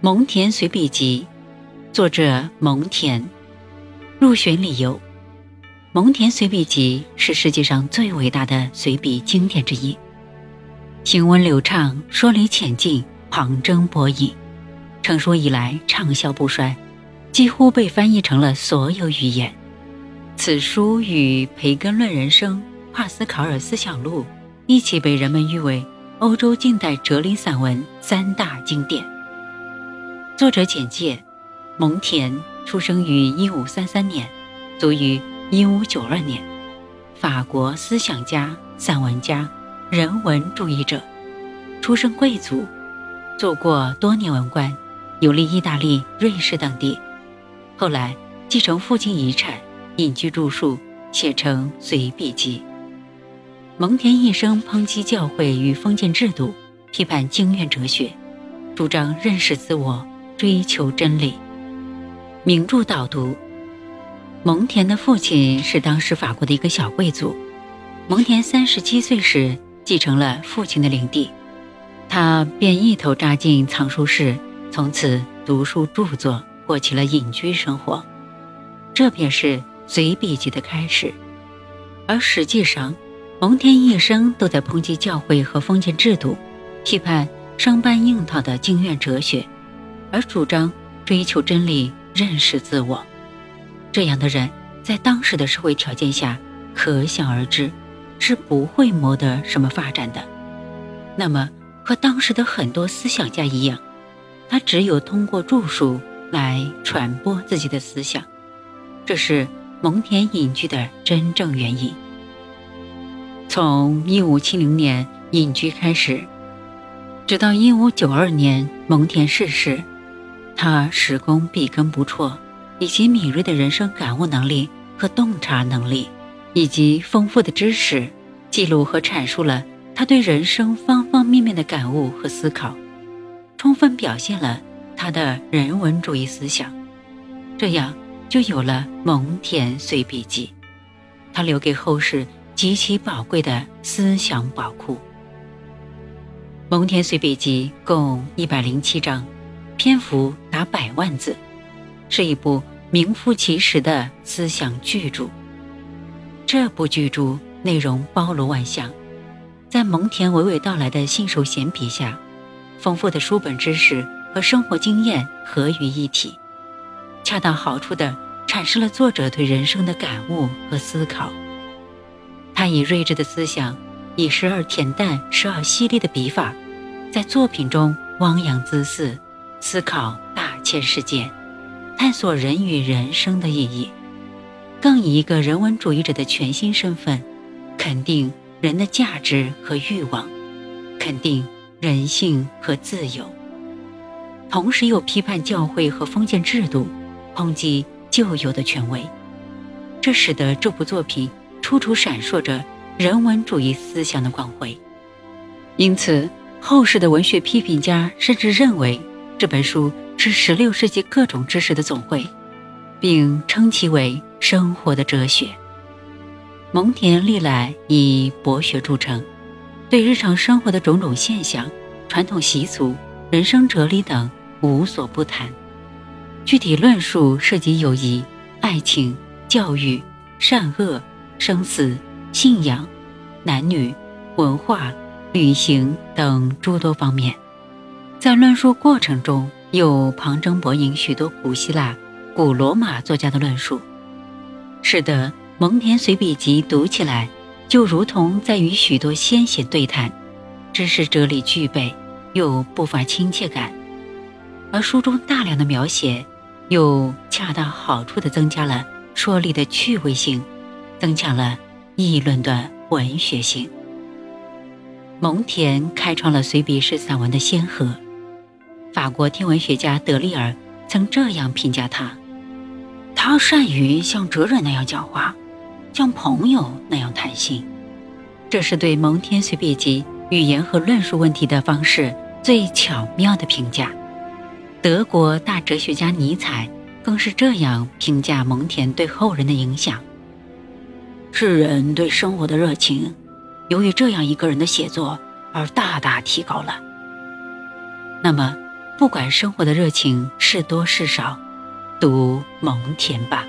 蒙恬随笔集》，作者蒙恬。入选理由：《蒙恬随笔集》是世界上最伟大的随笔经典之一，行文流畅，说理浅近，旁征博引，成书以来畅销不衰，几乎被翻译成了所有语言。此书与《培根论人生》《帕斯考尔思想录》一起被人们誉为欧洲近代哲理散文三大经典。作者简介：蒙恬出生于一五三三年，卒于一五九二年，法国思想家、散文家、人文主义者，出身贵族，做过多年文官，游历意大利、瑞士等地。后来继承父亲遗产，隐居著述，写成随笔集。蒙恬一生抨击教会与封建制度，批判经院哲学，主张认识自我。追求真理。名著导读：蒙恬的父亲是当时法国的一个小贵族。蒙恬三十七岁时继承了父亲的领地，他便一头扎进藏书室，从此读书著作，过起了隐居生活。这便是随笔集的开始。而实际上，蒙恬一生都在抨击教会和封建制度，批判生搬硬套的经院哲学。而主张追求真理、认识自我，这样的人在当时的社会条件下，可想而知，是不会谋得什么发展的。那么，和当时的很多思想家一样，他只有通过著述来传播自己的思想，这是蒙恬隐居的真正原因。从一五七零年隐居开始，直到一五九二年蒙恬逝世。他史功笔耕不辍，以及敏锐的人生感悟能力和洞察能力，以及丰富的知识，记录和阐述了他对人生方方面面的感悟和思考，充分表现了他的人文主义思想。这样就有了《蒙恬随笔集》，他留给后世极其宝贵的思想宝库。《蒙恬随笔集》共一百零七章。篇幅达百万字，是一部名副其实的思想巨著。这部巨著内容包罗万象，在蒙恬娓娓道来的信手闲笔下，丰富的书本知识和生活经验合于一体，恰到好处地阐释了作者对人生的感悟和思考。他以睿智的思想，以时而恬淡、时而犀利的笔法，在作品中汪洋恣肆。思考大千世界，探索人与人生的意义，更以一个人文主义者的全新身份，肯定人的价值和欲望，肯定人性和自由，同时又批判教会和封建制度，抨击旧有的权威，这使得这部作品处处闪烁着人文主义思想的光辉。因此，后世的文学批评家甚至认为。这本书是16世纪各种知识的总汇，并称其为生活的哲学。蒙恬历来以博学著称，对日常生活的种种现象、传统习俗、人生哲理等无所不谈。具体论述涉及友谊、爱情、教育、善恶、生死、信仰、男女、文化、旅行等诸多方面。在论述过程中，又旁征博引许多古希腊、古罗马作家的论述，使得《蒙恬随笔集》读起来就如同在与许多先贤对谈，知识哲理具备，又不乏亲切感。而书中大量的描写，又恰到好处地增加了说理的趣味性，增强了议论的文学性。蒙恬开创了随笔式散文的先河。法国天文学家德利尔曾这样评价他：“他善于像哲人那样讲话，像朋友那样谈心。”这是对《蒙恬随笔集》语言和论述问题的方式最巧妙的评价。德国大哲学家尼采更是这样评价蒙恬对后人的影响：“世人对生活的热情，由于这样一个人的写作而大大提高了。”那么。不管生活的热情是多是少，读蒙恬吧。